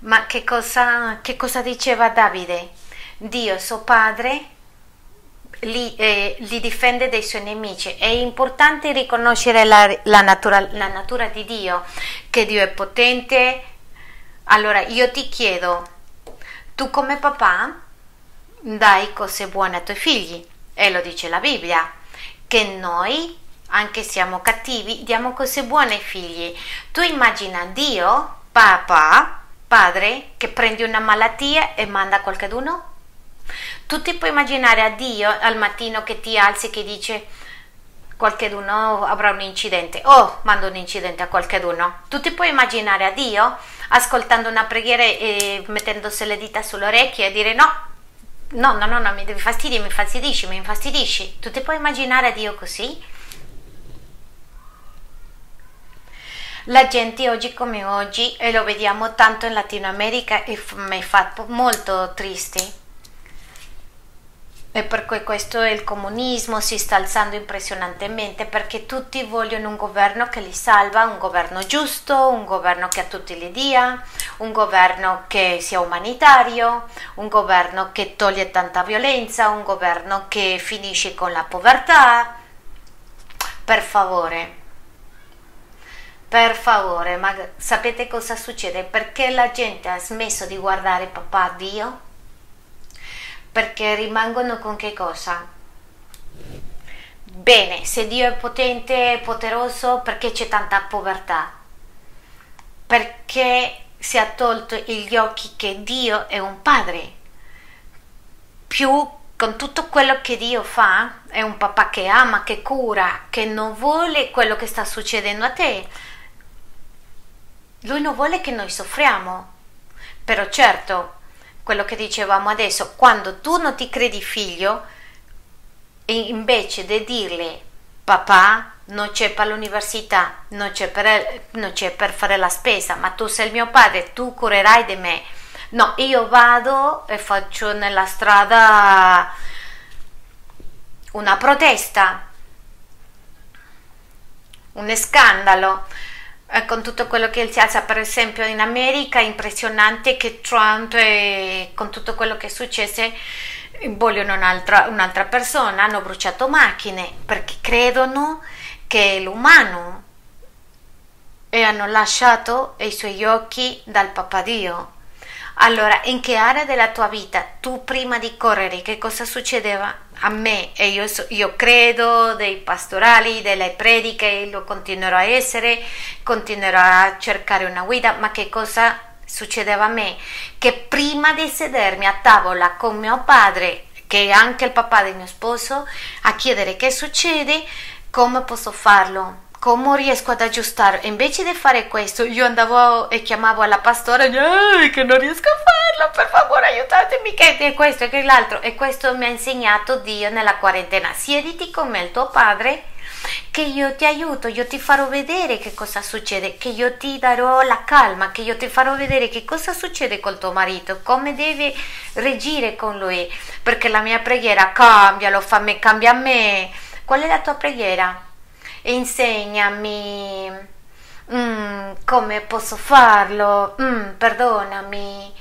Ma che cosa, che cosa diceva Davide? Dio, suo padre, li, eh, li, difende dai suoi nemici. È importante riconoscere la, la, natura, la natura di Dio, che Dio è potente. Allora io ti chiedo, tu come papà dai cose buone ai tuoi figli, e lo dice la Bibbia, che noi, anche siamo cattivi, diamo cose buone ai figli. Tu immagina Dio, papà, padre, che prende una malattia e manda qualcuno? Tu ti puoi immaginare a Dio al mattino che ti alzi e che dice qualcuno avrà un incidente oh mando un incidente a qualcuno tu ti puoi immaginare a Dio ascoltando una preghiera e mettendosi le dita sulle orecchie e dire no no no no, no mi fastidi mi infastidisci mi infastidisci tu ti puoi immaginare a Dio così la gente oggi come oggi e lo vediamo tanto in Latino America e mi fa molto triste e per cui questo il comunismo si sta alzando impressionantemente perché tutti vogliono un governo che li salva, un governo giusto, un governo che a tutti li dia, un governo che sia umanitario, un governo che toglie tanta violenza, un governo che finisce con la povertà. Per favore, per favore, ma sapete cosa succede? Perché la gente ha smesso di guardare papà Dio? perché rimangono con che cosa? Bene, se Dio è potente e poderoso, perché c'è tanta povertà? Perché si è tolto gli occhi che Dio è un padre. Più con tutto quello che Dio fa, è un papà che ama, che cura, che non vuole quello che sta succedendo a te. Lui non vuole che noi soffriamo. Però certo, quello che dicevamo adesso, quando tu non ti credi figlio, invece di dirle papà non c'è per l'università, non c'è per, non c'è per fare la spesa, ma tu sei il mio padre, tu curerai di me. No, io vado e faccio nella strada una protesta, un scandalo eh, con tutto quello che si alza, per esempio in America è impressionante che Trump e con tutto quello che è successo vogliono un'altra, un'altra persona, hanno bruciato macchine perché credono che l'umano e hanno lasciato i suoi occhi dal papà Dio. Allora, in che area della tua vita tu prima di correre, che cosa succedeva? A me e io, io, credo dei pastorali, delle prediche, lo continuerò a essere, continuerò a cercare una guida, ma che cosa succedeva a me? Che prima di sedermi a tavola con mio padre, che è anche il papà del mio sposo, a chiedere che succede, come posso farlo? Come riesco ad aggiustare? Invece di fare questo, io andavo e chiamavo alla pastora, che non riesco a farlo, per favore aiutatemi, che è questo e che l'altro. E questo mi ha insegnato Dio nella quarantena. Siediti con me, il tuo padre, che io ti aiuto, io ti farò vedere che cosa succede, che io ti darò la calma, che io ti farò vedere che cosa succede col tuo marito, come devi reagire con lui, perché la mia preghiera cambialo, fammi cambia me. Qual è la tua preghiera? Insegnami mm, come posso farlo, mm, perdonami.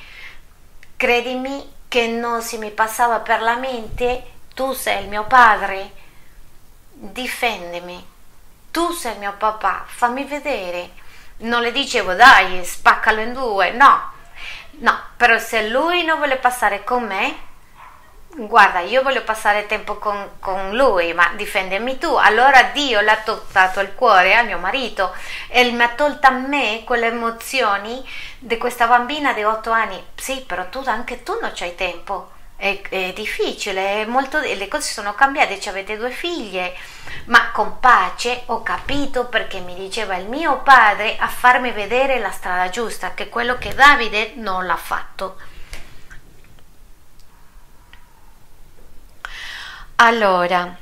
Credimi che non si mi passava per la mente, tu sei il mio padre, difendimi, tu sei il mio papà, fammi vedere. Non le dicevo dai, spaccalo in due, no, no, però se lui non vuole passare con me, guarda, io voglio passare tempo con, con, lui, ma difendimi tu. Allora Dio l'ha toccato il cuore al mio marito e mi ha tolto a me quelle emozioni di questa bambina di 8 anni. Sì, però tu anche tu non c'hai tempo. È, è difficile, è molto, le cose sono cambiate, ci avete due figlie, ma con pace ho capito perché mi diceva il mio padre a farmi vedere la strada giusta, che quello che Davide non l'ha fatto. Allora,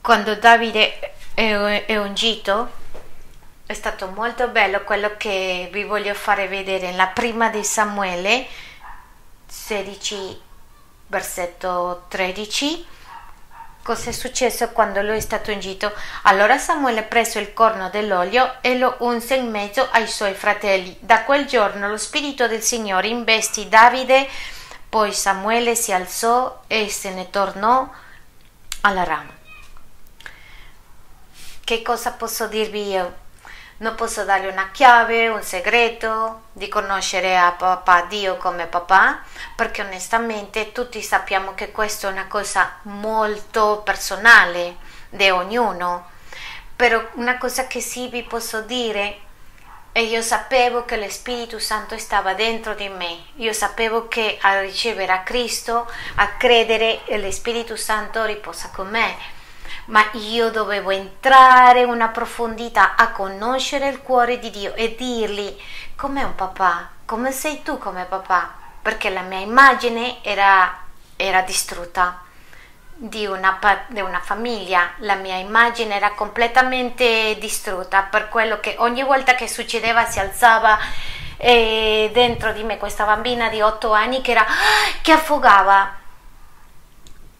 quando Davide è, ungito, è stato molto bello quello che vi voglio fare vedere. Nella prima di Samuele 16 versetto 13 Cosa è successo quando lui è stato ungito? Allora Samuele prese il corno dell'olio e lo unse in mezzo ai suoi fratelli. Da quel giorno lo spirito del Signore investì Davide, poi Samuele si alzò e se ne tornò alla rama. Che cosa posso dirvi io? Non posso dargli una chiave, un segreto di conoscere a papà Dio come papà, perché onestamente tutti sappiamo che questa è una cosa molto personale di ognuno. Però una cosa che sì vi posso dire e io sapevo che lo Spirito Santo stava dentro di me, io sapevo che a ricevere a Cristo, a credere, lo Spirito Santo riposa con me ma io dovevo entrare in una profondità a conoscere il cuore di Dio e dirgli come un papà, come sei tu come papà, perché la mia immagine era, era distrutta di una, di una famiglia, la mia immagine era completamente distrutta per quello che ogni volta che succedeva si alzava e dentro di me questa bambina di 8 anni che, era, che affogava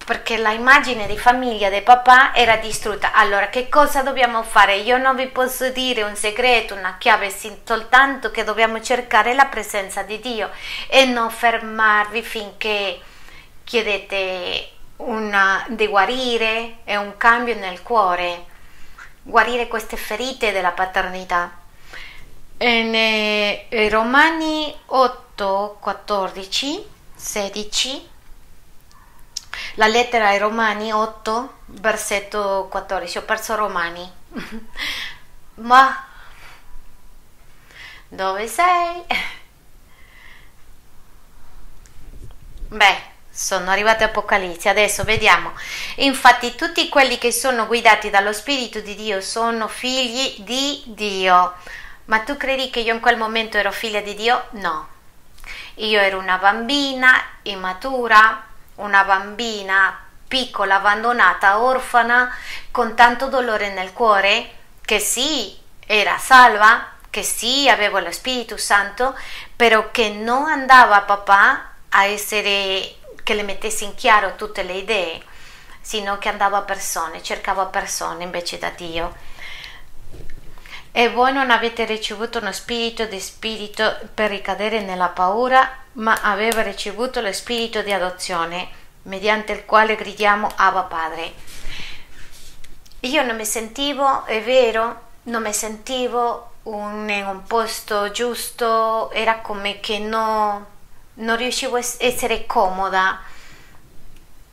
perché l'immagine di famiglia del papà era distrutta. Allora, che cosa dobbiamo fare? Io non vi posso dire un segreto, una chiave, soltanto che dobbiamo cercare la presenza di Dio e non fermarvi finché chiedete una, di guarire e un cambio nel cuore, guarire queste ferite della paternità. In Romani 8, 14, 16 la lettera ai Romani 8, versetto 14. Ho perso Romani. (laughs) Ma dove sei? Beh, sono arrivate Apocalisse. Adesso vediamo. Infatti, tutti quelli che sono guidati dallo Spirito di Dio sono figli di Dio. Ma tu credi che io in quel momento ero figlia di Dio? No. Io ero una bambina immatura, una bambina piccola, abbandonata, orfana, con tanto dolore nel cuore, che sì, era salva, che sì, avevo lo Spirito Santo, però che non andava a papà a essere, che le mettesse in chiaro tutte le idee, sino che andava a persone, cercava persone invece da Dio. E voi non avete ricevuto uno spirito di spirito per ricadere nella paura, ma aveva ricevuto lo spirito di adozione, mediante il quale gridiamo Abba Padre. Io non mi sentivo, è vero, non mi sentivo un, in un posto giusto, era come che no, non riuscivo a essere comoda.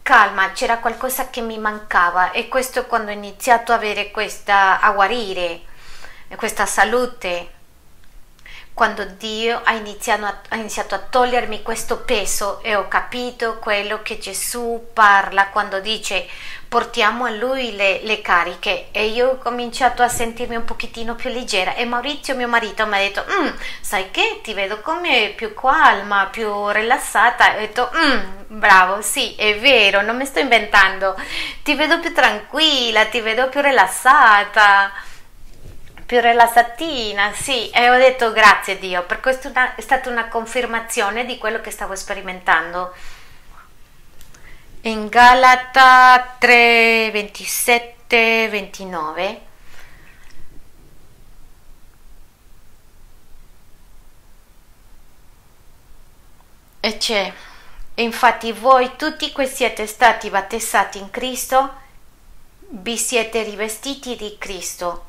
Calma, c'era qualcosa che mi mancava e questo quando ho iniziato a avere questa, a guarire, questa salute quando Dio ha iniziato, a, ha iniziato, a, togliermi questo peso e ho capito quello che Gesù parla quando dice portiamo a lui le, le, cariche. E io ho cominciato a sentirmi un pochettino più leggera. E Maurizio mio marito mi ha detto mm, sai che? Ti vedo come più calma più rilassata. E ho detto mm, bravo sì è vero non mi sto inventando. Ti vedo più tranquilla ti vedo più rilassata più rilassatina sì e ho detto grazie Dio per questo è stata una confermazione di quello che stavo sperimentando. In Galata 3, 27, 29 e c'è. Infatti voi tutti che siete stati battezzati in Cristo vi siete rivestiti di Cristo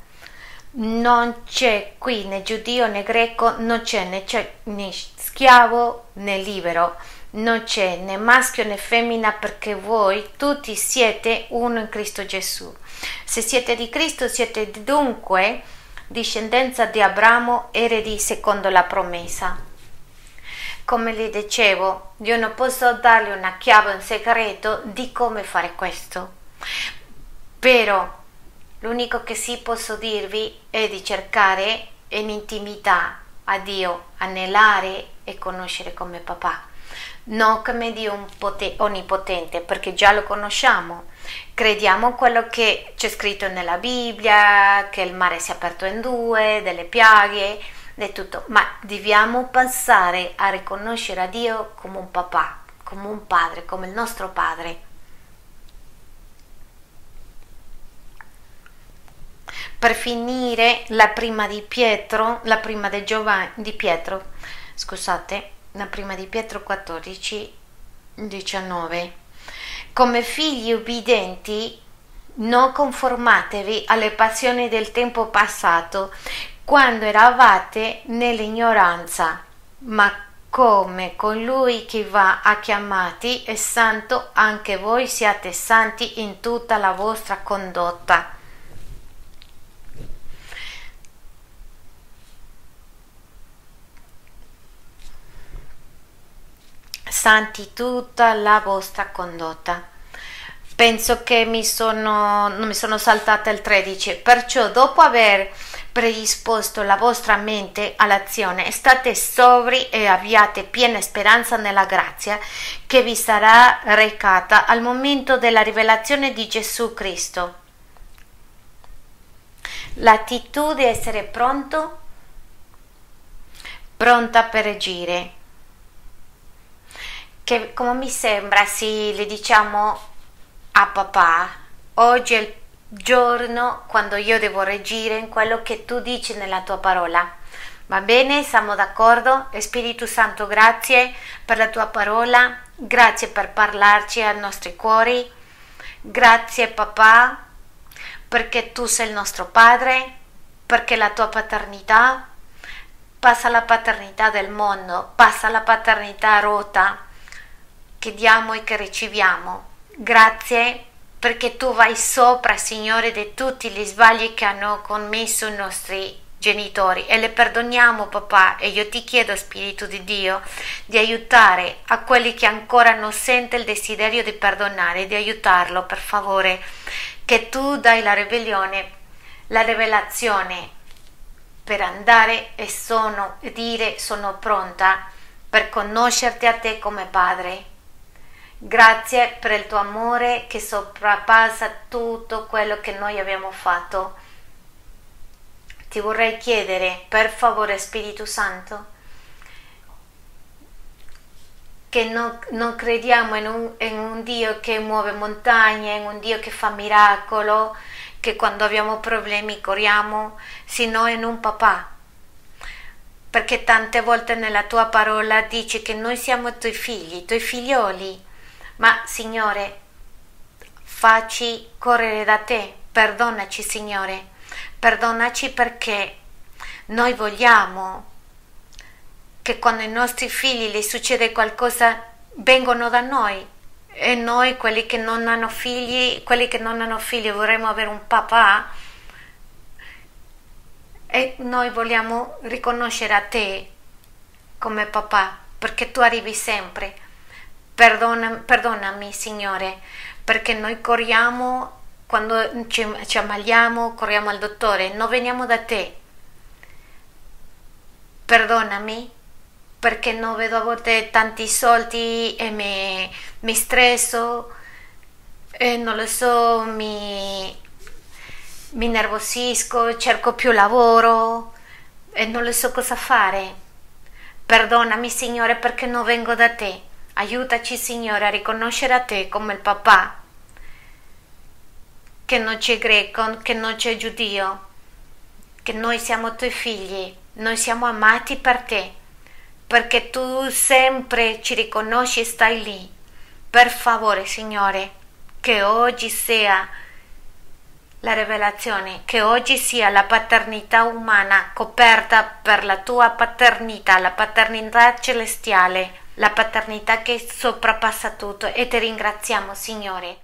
non c'è qui né giudeo né greco non c'è né, c'è né schiavo né libero non c'è né maschio né femmina perché voi tutti siete uno in Cristo Gesù. Se siete di Cristo siete dunque discendenza di Abramo, eredi secondo la promessa. Come le dicevo, io non posso dargli una chiave in segreto di come fare questo, però l'unico che sì posso dirvi è di cercare in intimità a Dio, anelare e conoscere come papà non come Dio onnipotente, perché già lo conosciamo. Crediamo quello che c'è scritto nella Bibbia, che il mare si è aperto in due, delle piaghe, di tutto, ma dobbiamo passare a riconoscere a Dio come un papà, come un padre, come il nostro padre. Per finire, la prima di Pietro, la prima di, Giovanni, di Pietro, scusate, la prima di Pietro 14, 19. Come figli ubbidienti, non conformatevi alle passioni del tempo passato, quando eravate nell'ignoranza, ma come colui che va a chiamati è santo, anche voi siate santi in tutta la vostra condotta santi tutta la vostra condotta. Penso che mi sono, mi sono saltata il 13, perciò dopo aver predisposto la vostra mente all'azione, state sobri e abbiate piena speranza nella grazia che vi sarà recata al momento della rivelazione di Gesù Cristo. L'attitudine di essere pronto, pronta per agire che come mi sembra se le diciamo a papà, oggi è il giorno quando io devo reagire in quello che tu dici nella tua parola. Va bene, siamo d'accordo? Spirito Santo, grazie per la tua parola, grazie per parlarci ai nostri cuori, grazie papà perché tu sei il nostro Padre, perché la tua paternità passa la paternità del mondo, passa la paternità rota che diamo e che riceviamo. Grazie perché tu vai sopra, Signore, di tutti gli sbagli che hanno commesso i nostri genitori e le perdoniamo, papà, e io ti chiedo, Spirito di Dio, di aiutare a quelli che ancora non sentono il desiderio di perdonare, di aiutarlo, per favore, che tu dai la ribellione, la rivelazione per andare e sono, dire sono pronta per conoscerti a te come Padre Grazie per il tuo amore che sovrapassa tutto quello che noi abbiamo fatto. Ti vorrei chiedere, per favore, Spirito Santo, che non, non crediamo in un, in un, Dio che muove montagne, in un Dio che fa miracolo, che quando abbiamo problemi corriamo, sino in un papà. Perché tante volte nella tua parola dici che noi siamo i tuoi figli, i tuoi figlioli ma Signore, facci correre da te, perdonaci Signore, perdonaci perché noi vogliamo che quando ai nostri figli gli succede qualcosa vengono da noi. E noi quelli che non hanno figli, quelli che non hanno figli vorremmo avere un papà. E noi vogliamo riconoscere a te come papà perché tu arrivi sempre. Perdona, perdonami, Signore, perché noi corriamo quando ci, ci ammaliamo, corriamo al dottore, non veniamo da te. Perdonami perché non vedo a volte tanti soldi e mi, mi stresso e non lo so, mi, mi nervosisco, cerco più lavoro e non lo so cosa fare. Perdonami, Signore, perché non vengo da te. Aiutaci, Signore, a riconoscere a te come il papà, che non c'è greco, che non c'è giudio, che noi siamo tuoi figli, noi siamo amati per te perché tu sempre ci riconosci e stai lì. Per favore, Signore, che oggi sia la rivelazione, che oggi sia la paternità umana coperta per la tua paternità, la paternità celestiale, la paternità che soprapassa tutto e ti ringraziamo, Signore.